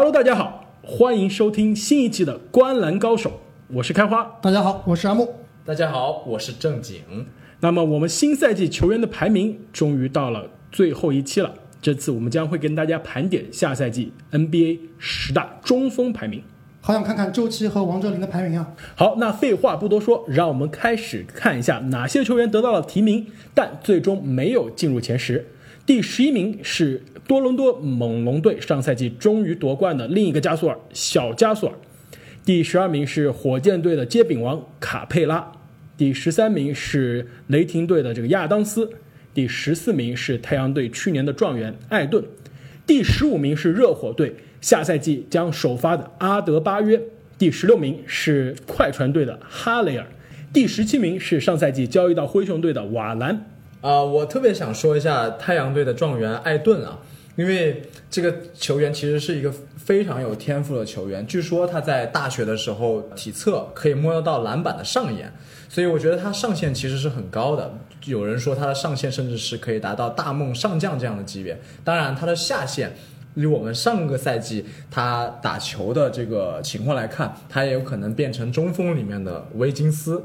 Hello，大家好，欢迎收听新一期的《观篮高手》，我是开花。大家好，我是阿木。大家好，我是正经。那么我们新赛季球员的排名终于到了最后一期了，这次我们将会跟大家盘点下赛季 NBA 十大中锋排名。好想看看周琦和王哲林的排名啊！好，那废话不多说，让我们开始看一下哪些球员得到了提名，但最终没有进入前十。第十一名是多伦多猛龙队上赛季终于夺冠的另一个加索尔小加索尔，第十二名是火箭队的接饼王卡佩拉，第十三名是雷霆队的这个亚当斯，第十四名是太阳队去年的状元艾顿，第十五名是热火队下赛季将首发的阿德巴约，第十六名是快船队的哈雷尔，第十七名是上赛季交易到灰熊队的瓦兰。啊、我特别想说一下太阳队的状元艾顿啊，因为这个球员其实是一个非常有天赋的球员。据说他在大学的时候体测可以摸得到篮板的上沿，所以我觉得他上限其实是很高的。有人说他的上限甚至是可以达到大梦上将这样的级别。当然，他的下限。以我们上个赛季他打球的这个情况来看，他也有可能变成中锋里面的威金斯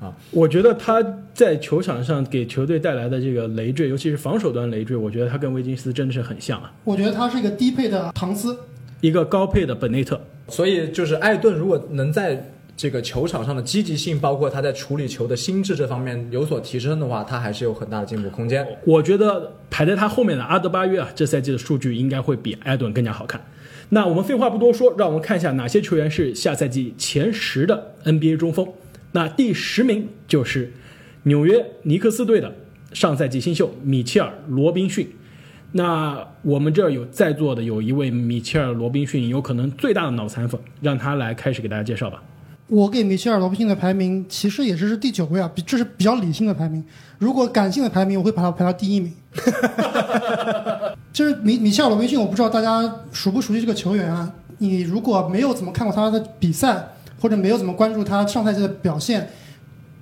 啊。我觉得他在球场上给球队带来的这个累赘，尤其是防守端累赘，我觉得他跟威金斯真的是很像啊。我觉得他是一个低配的唐斯，一个高配的本内特，所以就是艾顿如果能在这个球场上的积极性，包括他在处理球的心智这方面有所提升的话，他还是有很大的进步空间。我觉得排在他后面的阿德巴约啊，这赛季的数据应该会比艾顿更加好看。那我们废话不多说，让我们看一下哪些球员是下赛季前十的 NBA 中锋。那第十名就是纽约尼克斯队的上赛季新秀米切尔·罗宾逊。那我们这儿有在座的有一位米切尔·罗宾逊，有可能最大的脑残粉，让他来开始给大家介绍吧。我给米切尔·罗宾逊的排名其实也是是第九位啊，比这是比较理性的排名。如果感性的排名，我会把他排到第一名。就是米米切尔·罗宾逊，我不知道大家熟不熟悉这个球员啊？你如果没有怎么看过他的比赛，或者没有怎么关注他上赛季的表现，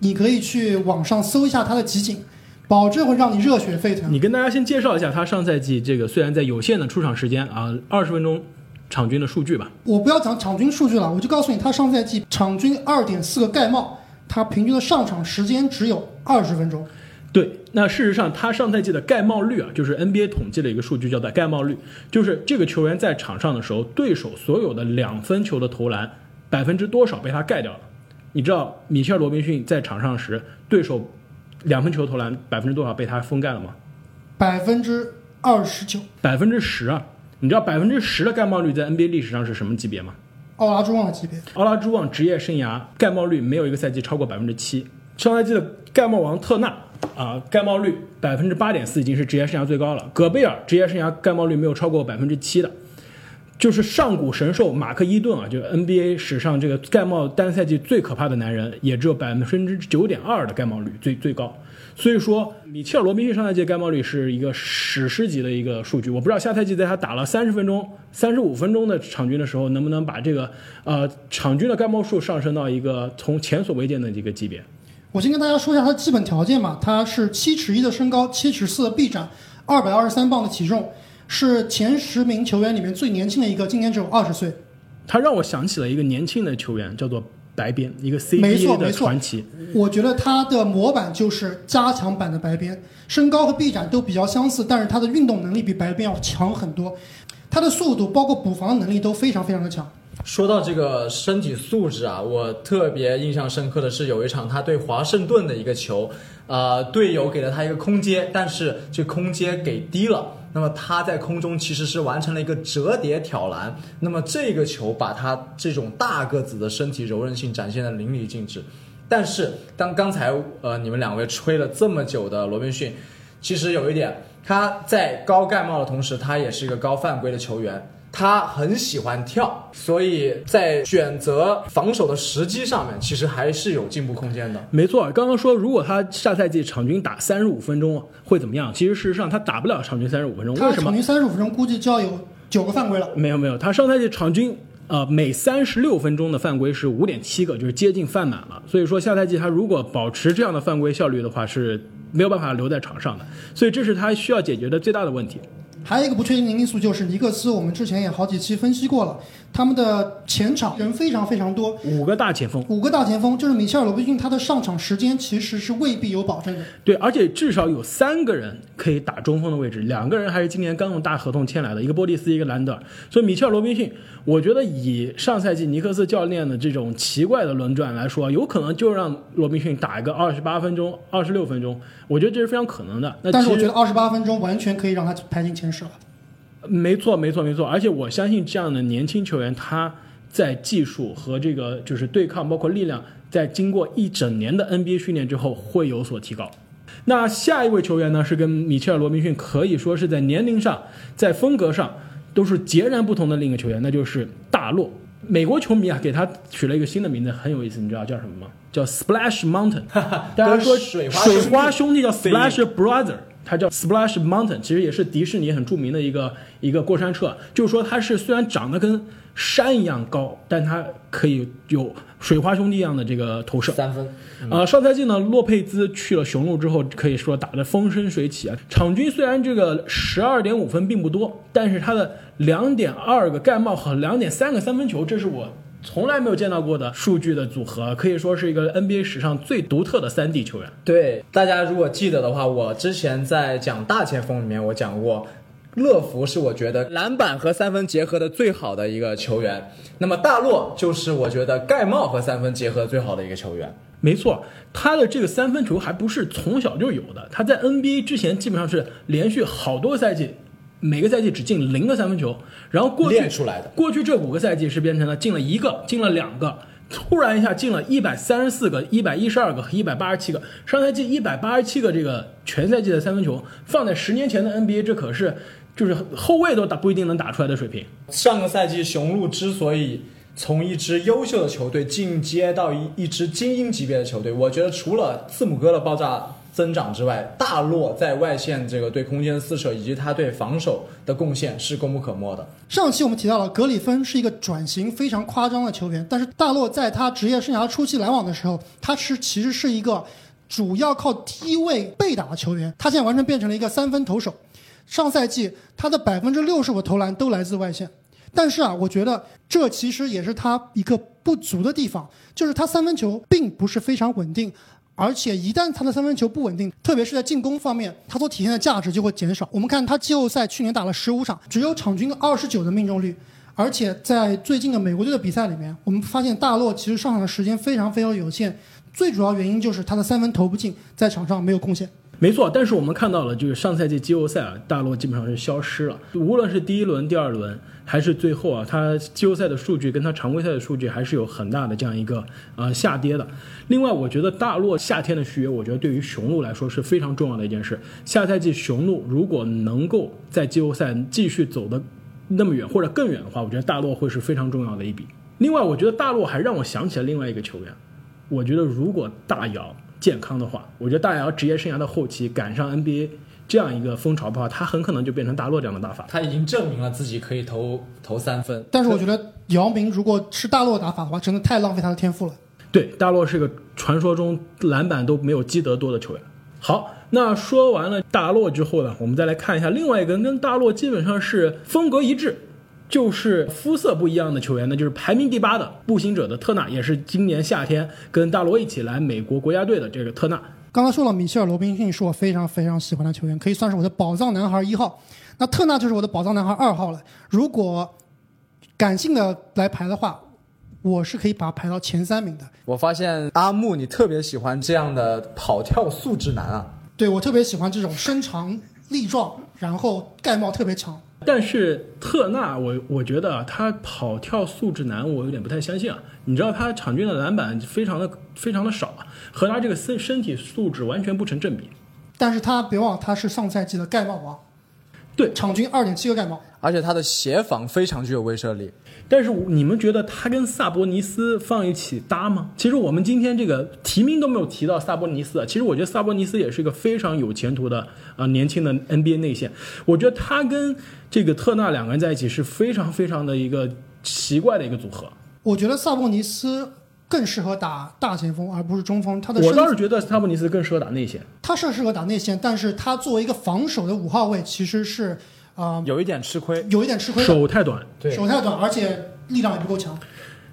你可以去网上搜一下他的集锦，保证会让你热血沸腾。你跟大家先介绍一下他上赛季这个虽然在有限的出场时间啊，二十分钟场均的数据吧。我不要讲场均数据了，我就告诉你，他上赛季场均二点四个盖帽，他平均的上场时间只有二十分钟。对，那事实上他上赛季的盖帽率啊，就是 NBA 统计的一个数据，叫做盖帽率，就是这个球员在场上的时候，对手所有的两分球的投篮百分之多少被他盖掉了。你知道米切尔·罗宾逊在场上时，对手两分球投篮百分之多少被他封盖了吗？百分之二十九，百分之十啊！你知道百分之十的盖帽率在 NBA 历史上是什么级别吗？奥拉朱旺的级别。奥拉朱旺职业生涯盖帽率没有一个赛季超过百分之七。上赛季的盖帽王特纳啊，盖帽率百分之八点四已经是职业生涯最高了。戈贝尔职业生涯盖帽率没有超过百分之七的，就是上古神兽马克伊顿啊，就是 NBA 史上这个盖帽单赛季最可怕的男人，也只有百分之九点二的盖帽率最最高。所以说，米切尔·罗宾逊上赛季盖帽率是一个史诗级的一个数据。我不知道下赛季在他打了三十分钟、三十五分钟的场均的时候，能不能把这个呃场均的盖帽数上升到一个从前所未见的一个级别。我先跟大家说一下他的基本条件吧，他是七尺一的身高，七尺四的臂展，二百二十三磅的体重，是前十名球员里面最年轻的一个，今年只有二十岁。他让我想起了一个年轻的球员，叫做白边，一个没错 CBA 的没错传奇。我觉得他的模板就是加强版的白边，身高和臂展都比较相似，但是他的运动能力比白边要强很多，他的速度包括补防能力都非常非常的强。说到这个身体素质啊，我特别印象深刻的是有一场他对华盛顿的一个球，呃，队友给了他一个空接，但是这空接给低了，那么他在空中其实是完成了一个折叠挑篮，那么这个球把他这种大个子的身体柔韧性展现的淋漓尽致。但是当刚才呃你们两位吹了这么久的罗宾逊，其实有一点，他在高盖帽的同时，他也是一个高犯规的球员。他很喜欢跳，所以在选择防守的时机上面，其实还是有进步空间的。没错，刚刚说如果他下赛季场均打三十五分钟会怎么样？其实事实上他打不了场均三十五分钟，为什么他场？均三十五分钟估计就要有九个犯规了。没有没有，他上赛季场均呃每三十六分钟的犯规是五点七个，就是接近犯满了。所以说下赛季他如果保持这样的犯规效率的话，是没有办法留在场上的。所以这是他需要解决的最大的问题。还有一个不确定的因素就是尼克斯，我们之前也好几期分析过了，他们的前场人非常非常多，五个大前锋，五个大前锋，就是米切尔罗宾逊，他的上场时间其实是未必有保证的。对，而且至少有三个人可以打中锋的位置，两个人还是今年刚用大合同签来的，一个波蒂斯，一个兰德尔。所以米切尔罗宾逊，我觉得以上赛季尼克斯教练的这种奇怪的轮转来说，有可能就让罗宾逊打一个二十八分钟、二十六分钟，我觉得这是非常可能的。那但是我觉得二十八分钟完全可以让他排进前十了。没错，没错，没错。而且我相信这样的年轻球员，他在技术和这个就是对抗，包括力量，在经过一整年的 NBA 训练之后，会有所提高。那下一位球员呢，是跟米切尔·罗宾逊可以说是在年龄上、在风格上都是截然不同的另一个球员，那就是大洛。美国球迷啊，给他取了一个新的名字，很有意思，你知道叫什么吗？叫 Splash Mountain。大家说水花兄弟叫 Splash Brother，它叫 Splash Mountain，其实也是迪士尼很著名的一个一个过山车。就是说它是虽然长得跟山一样高，但它可以有水花兄弟一样的这个投射。三分，呃，上赛季呢，洛佩兹去了雄鹿之后，可以说打得风生水起啊。场均虽然这个十二点五分并不多，但是他的两点二个盖帽和两点三个三分球，这是我从来没有见到过的数据的组合，可以说是一个 NBA 史上最独特的三 D 球员。对，大家如果记得的话，我之前在讲大前锋里面，我讲过，乐福是我觉得篮板和三分结合的最好的一个球员。那么大洛就是我觉得盖帽和三分结合最好的一个球员。没错，他的这个三分球还不是从小就有的，他在 NBA 之前基本上是连续好多赛季，每个赛季只进零个三分球，然后过去练出来的过去这五个赛季是变成了进了一个，进了两个，突然一下进了一百三十四个、一百一十二个和一百八十七个。上赛季一百八十七个这个全赛季的三分球，放在十年前的 NBA，这可是就是后卫都打不一定能打出来的水平。上个赛季雄鹿之所以从一支优秀的球队进阶到一一支精英级别的球队，我觉得除了字母哥的爆炸增长之外，大洛在外线这个对空间的撕扯以及他对防守的贡献是功不可没的。上期我们提到了格里芬是一个转型非常夸张的球员，但是大洛在他职业生涯初期篮网的时候，他是其实是一个主要靠低位被打的球员，他现在完全变成了一个三分投手。上赛季他的百分之六十五投篮都来自外线，但是啊，我觉得这其实也是他一个不足的地方，就是他三分球并不是非常稳定。而且一旦他的三分球不稳定，特别是在进攻方面，他所体现的价值就会减少。我们看他季后赛去年打了十五场，只有场均二十九的命中率，而且在最近的美国队的比赛里面，我们发现大洛其实上场的时间非常非常有限，最主要原因就是他的三分投不进，在场上没有贡献。没错，但是我们看到了，就是上赛季季后赛啊，大洛基本上是消失了。无论是第一轮、第二轮，还是最后啊，他季后赛的数据跟他常规赛的数据还是有很大的这样一个呃下跌的。另外，我觉得大洛夏天的续约，我觉得对于雄鹿来说是非常重要的一件事。下赛季雄鹿如果能够在季后赛继续走的那么远或者更远的话，我觉得大洛会是非常重要的一笔。另外，我觉得大洛还让我想起了另外一个球员，我觉得如果大姚健康的话，我觉得大姚职业生涯的后期赶上 NBA 这样一个风潮的话，他很可能就变成大洛这样的打法。他已经证明了自己可以投投三分，但是我觉得姚明如果是大洛打法的话，真的太浪费他的天赋了。对，大洛是个传说中篮板都没有基德多的球员。好，那说完了大洛之后呢，我们再来看一下另外一个跟大洛基本上是风格一致，就是肤色不一样的球员呢，就是排名第八的步行者的特纳，也是今年夏天跟大罗一起来美国国家队的这个特纳。刚刚说了，米切尔·罗宾逊是我非常非常喜欢的球员，可以算是我的宝藏男孩一号。那特纳就是我的宝藏男孩二号了。如果感性的来排的话，我是可以把他排到前三名的。我发现阿木你特别喜欢这样的跑跳素质男啊。对我特别喜欢这种身长力壮，然后盖帽特别强。但是特纳，我我觉得啊，他跑跳素质难，我有点不太相信啊。你知道他场均的篮板非常的非常的少啊，和他这个身身体素质完全不成正比。但是他别忘了他是上赛季的盖帽王，对，场均二点七个盖帽。而且他的协防非常具有威慑力。但是你们觉得他跟萨博尼斯放一起搭吗？其实我们今天这个提名都没有提到萨博尼斯啊。其实我觉得萨博尼斯也是一个非常有前途的啊、呃年轻的 NBA 内线。我觉得他跟这个特纳两个人在一起是非常非常的一个奇怪的一个组合。我觉得萨博尼斯更适合打大前锋，而不是中锋。他的我身倒是觉得萨博尼斯更适合打内线。他是适合打内线，但是他作为一个防守的五号位，其实是啊、有一点吃亏。有一点吃亏，手太短。对，手太短，而且力量也不够强。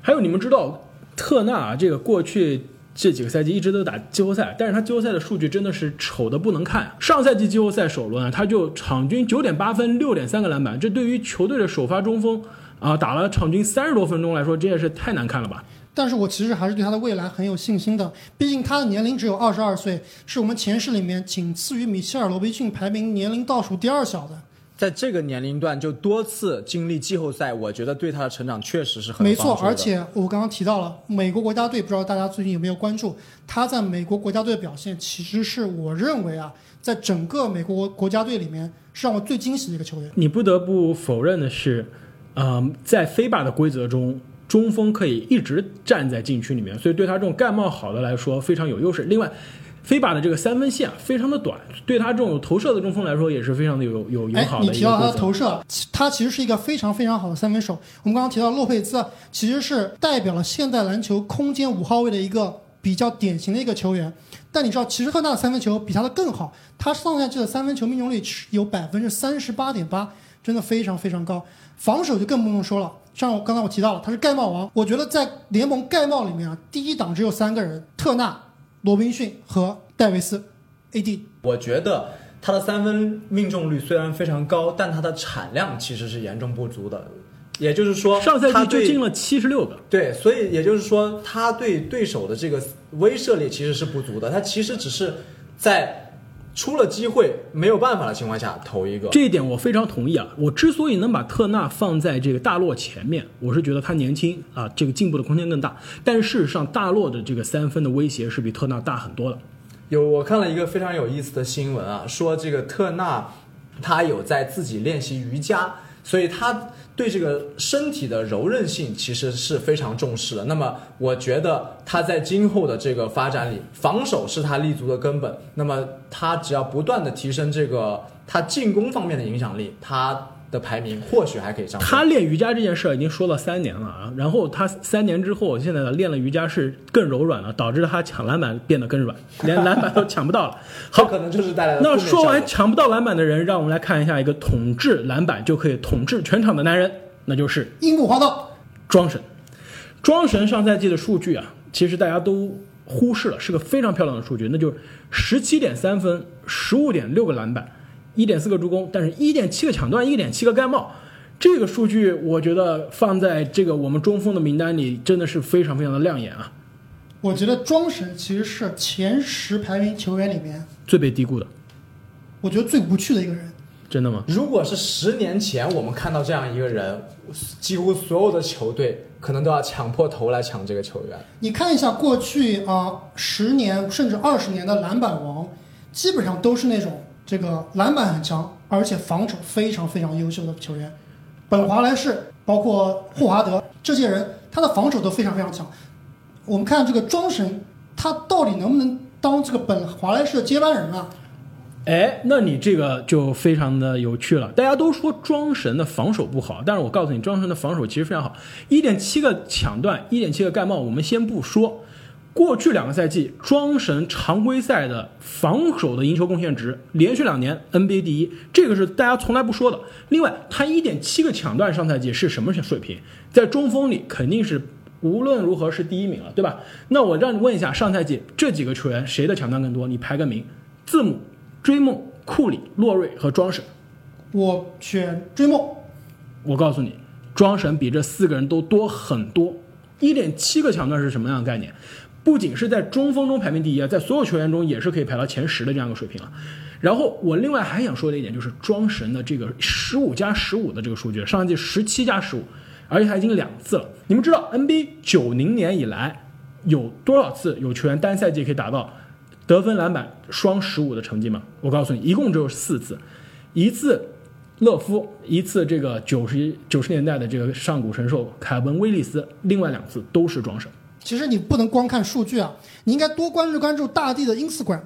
还有你们知道，特纳啊这个过去这几个赛季一直都打季后赛，但是他季后赛的数据真的是丑的不能看。上赛季季后赛首轮啊，他就场均九点八分、六点三个篮板，这对于球队的首发中锋啊打了场均三十多分钟来说，这也是太难看了吧？但是我其实还是对他的未来很有信心的，毕竟他的年龄只有二十二岁，是我们前十里面仅次于米切尔·罗宾逊排名年龄倒数第二小的。在这个年龄段就多次经历季后赛，我觉得对他的成长确实是很没错而且我刚刚提到了美国国家队，不知道大家最近有没有关注？他在美国国家队的表现，其实是我认为啊，在整个美国国家队里面是让我最惊喜的一个球员。你不得不否认的是，嗯、在飞霸的规则中，中锋可以一直站在禁区里面，所以对他这种盖帽好的来说非常有优势。另外，飞霸的这个三分线啊非常的短，对他这种有投射的中锋来说也是非常的有有友哎好，你提到他的。投射，其他其实是一个非常非常好的三分手。我们刚刚提到洛佩兹，啊其实是代表了现代篮球空间五号位的一个比较典型的一个球员。但你知道，其实特纳的三分球比他的更好，他上赛季的三分球命中率是有百分之三十八点八，真的非常非常高。防守就更不用说了，像我刚才我提到了，他是盖帽王。我觉得在联盟盖帽里面啊，第一档只有三个人：特纳、罗宾逊和戴维斯，AD。我觉得他的三分命中率虽然非常高，但他的产量其实是严重不足的。也就是说，上赛他对季就进了七十六个，对，所以也就是说，他对对手的这个威慑力其实是不足的。他其实只是在出了机会没有办法的情况下投一个。这一点我非常同意啊！我之所以能把特纳放在这个大洛前面，我是觉得他年轻啊，这个进步的空间更大。但事实上，大洛的这个三分的威胁是比特纳大很多的。有我看了一个非常有意思的新闻啊，说这个特纳他有在自己练习瑜伽，所以他对这个身体的柔韧性其实是非常重视的。那么我觉得他在今后的这个发展里，防守是他立足的根本。那么他只要不断的提升这个他进攻方面的影响力，他的排名或许还可以上。他练瑜伽这件事儿已经说了三年了啊，然后他三年之后，现在练了瑜伽是更柔软了，导致他抢篮板变得更软，连篮板都抢不到了。好，可能就是带来了那说完抢不到篮板的人，让我们来看一下一个统治篮板就可以统治全场的男人，那就是樱木花道，庄神。庄神上赛季的数据啊，其实大家都忽视了，是个非常漂亮的数据，那就是十七点三分，十五点六个篮板，一点四个助攻，但是一点七个抢断，一点七个盖帽。这个数据我觉得放在这个我们中锋的名单里，真的是非常非常的亮眼啊，我觉得庄神其实是前十排名球员里面，最被低估的，我觉得最无趣的一个人。真的吗？如果是十年前我们看到这样一个人，几乎所有的球队可能都要抢破头来抢这个球员。你看一下过去啊十、年甚至二十年的篮板王，基本上都是那种这个篮板很强，而且防守非常非常优秀的球员。本华莱士，包括霍华德这些人，他的防守都非常非常强。我们看这个庄神，他到底能不能当这个本华莱士的接班人啊？哎，那你这个就非常的有趣了。大家都说庄神的防守不好，但是我告诉你，庄神的防守其实非常好，一点七个抢断，一点七个盖帽，我们先不说。过去两个赛季，庄神常规赛的防守的赢球贡献值连续两年 NBA 第一，这个是大家从来不说的。另外，他一点七个抢断，上赛季是什么水平？在中锋里肯定是无论如何是第一名了，对吧？那我让你问一下，上赛季这几个球员谁的抢断更多？你排个名，字母、追梦、库里、洛瑞和庄神。我选追梦。我告诉你，庄神比这四个人都多很多。一点七个抢断是什么样的概念？不仅是在中锋中排名第一啊，在所有球员中也是可以排到前十的这样一个水平了。然后我另外还想说的一点就是庄神的这个十五加十五的这个数据，上一季十七加十五，而且他已经两次了。你们知道 NBA 九零年以来有多少次有球员单赛季可以达到得分篮板双十五的成绩吗？我告诉你，一共只有四次，一次勒夫，一次这个九十九十年代的这个上古神兽凯文威利斯，另外两次都是庄神。其实你不能光看数据啊，你应该多关注关注大地的 Instagram。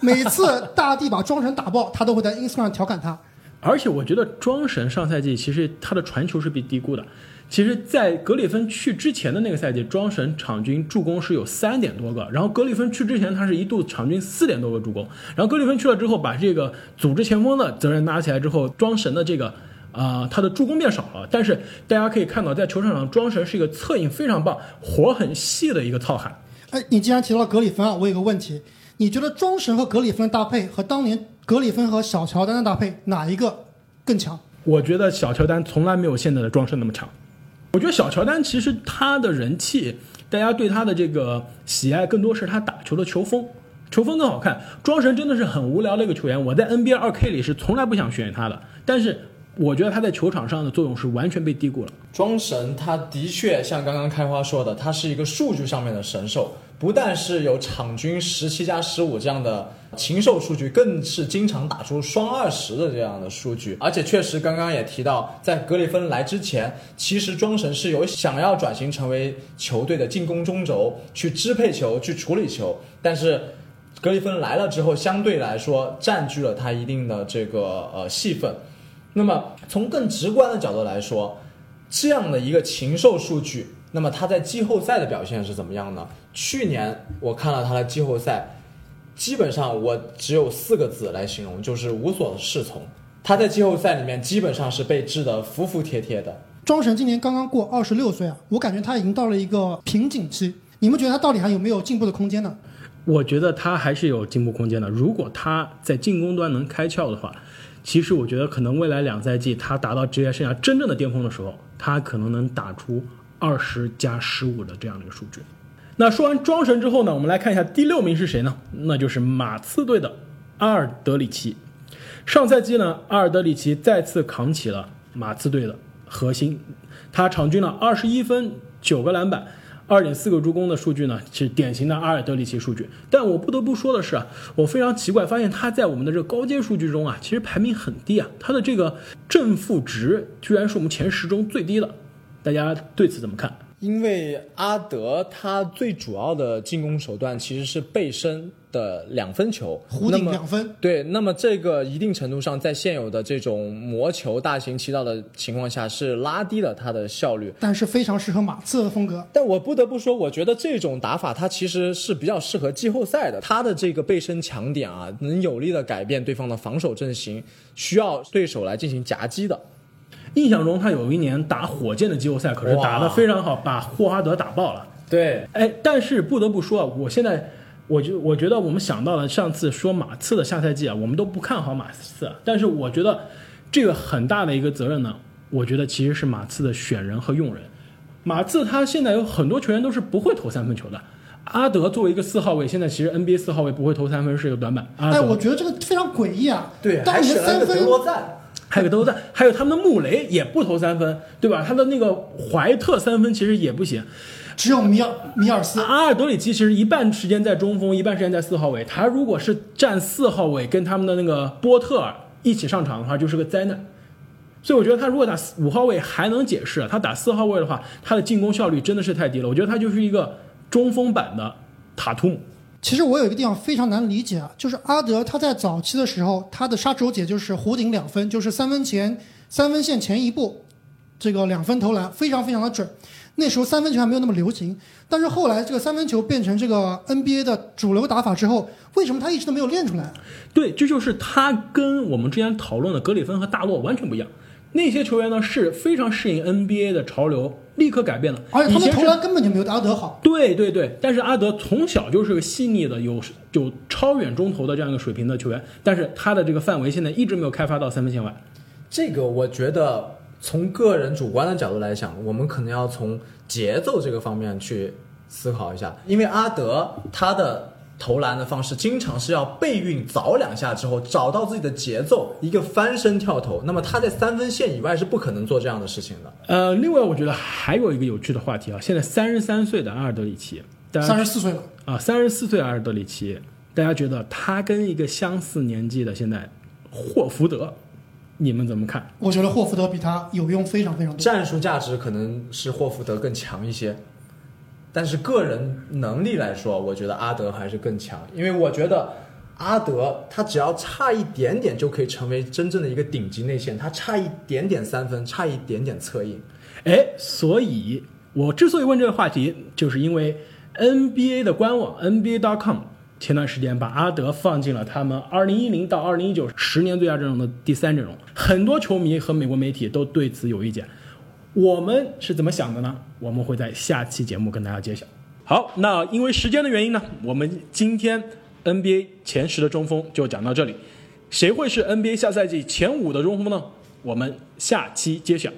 每次大地把庄神打爆，他都会在 Instagram 调侃他。而且我觉得庄神上赛季其实他的传球是被低估的。其实，在格里芬去之前的那个赛季，庄神场均助攻是有三点多个，然后格里芬去之前，他是一度场均四点多个助攻，然后格里芬去了之后，把这个组织前锋的责任拿起来之后，庄神的这个。啊、他的助攻变少了，但是大家可以看到，在球场上，庄神是一个策应非常棒、活很细的一个糙汉。哎，你既然提到了格里芬啊，我有个问题，你觉得庄神和格里芬的搭配和当年格里芬和小乔丹的搭配哪一个更强？我觉得小乔丹从来没有现在的庄神那么强。我觉得小乔丹其实他的人气，大家对他的这个喜爱更多是他打球的球风，球风更好看。庄神真的是很无聊的一个球员，我在 NBA 二 K 里是从来不想选他的，但是我觉得他在球场上的作用是完全被低估了。庄神他的确像刚刚开花说的，他是一个数据上面的神兽，不但是有场均十七加十五这样的禽兽数据，更是经常打出双二十的这样的数据。而且确实刚刚也提到，在格里芬来之前，其实庄神是有想要转型成为球队的进攻中轴，去支配球、去处理球，但是。格里芬来了之后，相对来说占据了他一定的这个呃戏份，那么从更直观的角度来说，这样的一个禽兽数据，那么他在季后赛的表现是怎么样呢？去年我看了他的季后赛，基本上我只有四个字来形容，就是无所适从。他在季后赛里面基本上是被治得服服帖帖的。庄神今年刚刚过二十六岁啊，我感觉他已经到了一个瓶颈期。你们觉得他到底还有没有进步的空间呢？我觉得他还是有进步空间的。如果他在进攻端能开窍的话，其实我觉得可能未来两赛季他达到职业生涯真正的巅峰的时候，他可能能打出二十加十五的这样的一个数据。那说完庄神之后呢，我们来看一下第六名是谁呢？那就是马刺队的阿尔德里奇。上赛季呢，阿尔德里奇再次扛起了马刺队的核心，他场均了二十一分、九个篮板。二点四个助攻的数据呢，是典型的阿尔德里奇数据。但我不得不说的是啊，我非常奇怪，发现他在我们的这个高阶数据中啊，其实排名很低啊，他的这个正负值居然是我们前十中最低的。大家对此怎么看？因为阿德他最主要的进攻手段其实是背身的两分球，弧那么顶两分，对，那么这个一定程度上在现有的这种魔球大行其道的情况下是拉低了他的效率。但是非常适合马刺的风格。但我不得不说，我觉得这种打法它其实是比较适合季后赛的。他的这个背身强点啊，能有力的改变对方的防守阵型，需要对手来进行夹击的。印象中他有一年打火箭的季后赛，可是打得非常好，把霍华德打爆了。对，哎，但是不得不说啊，我现在我就我觉得我们想到了上次说马刺的下赛季啊，我们都不看好马刺，啊但是我觉得这个很大的一个责任呢，我觉得其实是马刺的选人和用人。马刺他现在有很多球员都是不会投三分球的。阿德作为一个四号位，现在其实 NBA 四号位不会投三分是一个短板。阿德哎，我觉得这个非常诡异啊！对，当年三分赞。还有个都在，还有他们的穆雷也不投三分，对吧？他的那个怀特三分其实也不行。只有米尔米尔斯，阿尔德里奇其实一半时间在中锋，一半时间在四号位。他如果是站四号位，跟他们的那个波特尔一起上场的话，就是个灾难。所以我觉得他如果打五号位还能解释，他打四号位的话，他的进攻效率真的是太低了。我觉得他就是一个中锋版的塔图姆。其实我有一个地方非常难理解啊，就是阿德他在早期的时候，他的杀手锏就是弧顶两分，就是三分前三分线前一步，这个两分投篮非常非常的准。那时候三分球还没有那么流行，但是后来这个三分球变成这个 NBA 的主流打法之后，为什么他一直都没有练出来？对，这就是他跟我们之前讨论的格里芬和大洛完全不一样。那些球员呢是非常适应 NBA 的潮流，立刻改变了。而且他们投篮根本就没有阿德好。对对对，但是阿德从小就是个细腻的、有有超远中投的这样一个水平的球员，但是他的这个范围现在一直没有开发到三分线外。这个我觉得从个人主观的角度来讲，我们可能要从节奏这个方面去思考一下，因为阿德他的投篮的方式经常是要背运早两下之后找到自己的节奏，一个翻身跳投，那么他在三分线以外是不可能做这样的事情的。呃，另外我觉得还有一个有趣的话题啊，现在三十三岁的阿尔德里奇，三十四岁了，啊，三十四岁阿尔德里奇，大家觉得他跟一个相似年纪的现在霍福德，你们怎么看？我觉得霍福德比他有用非常非常多。战术价值可能是霍福德更强一些，但是个人能力来说，我觉得阿德还是更强，因为我觉得阿德他只要差一点点就可以成为真正的一个顶级内线，他差一点点三分，差一点点策应。哎，所以我之所以问这个话题，就是因为 NBA 的官网 NBA.com 前段时间把阿德放进了他们2010到2019十年最佳阵容的第三阵容，很多球迷和美国媒体都对此有意见。我们是怎么想的呢？我们会在下期节目跟大家揭晓。好，那因为时间的原因呢，我们今天 NBA 前十的中锋就讲到这里。谁会是 NBA 下赛季前五的中锋呢？我们下期揭晓。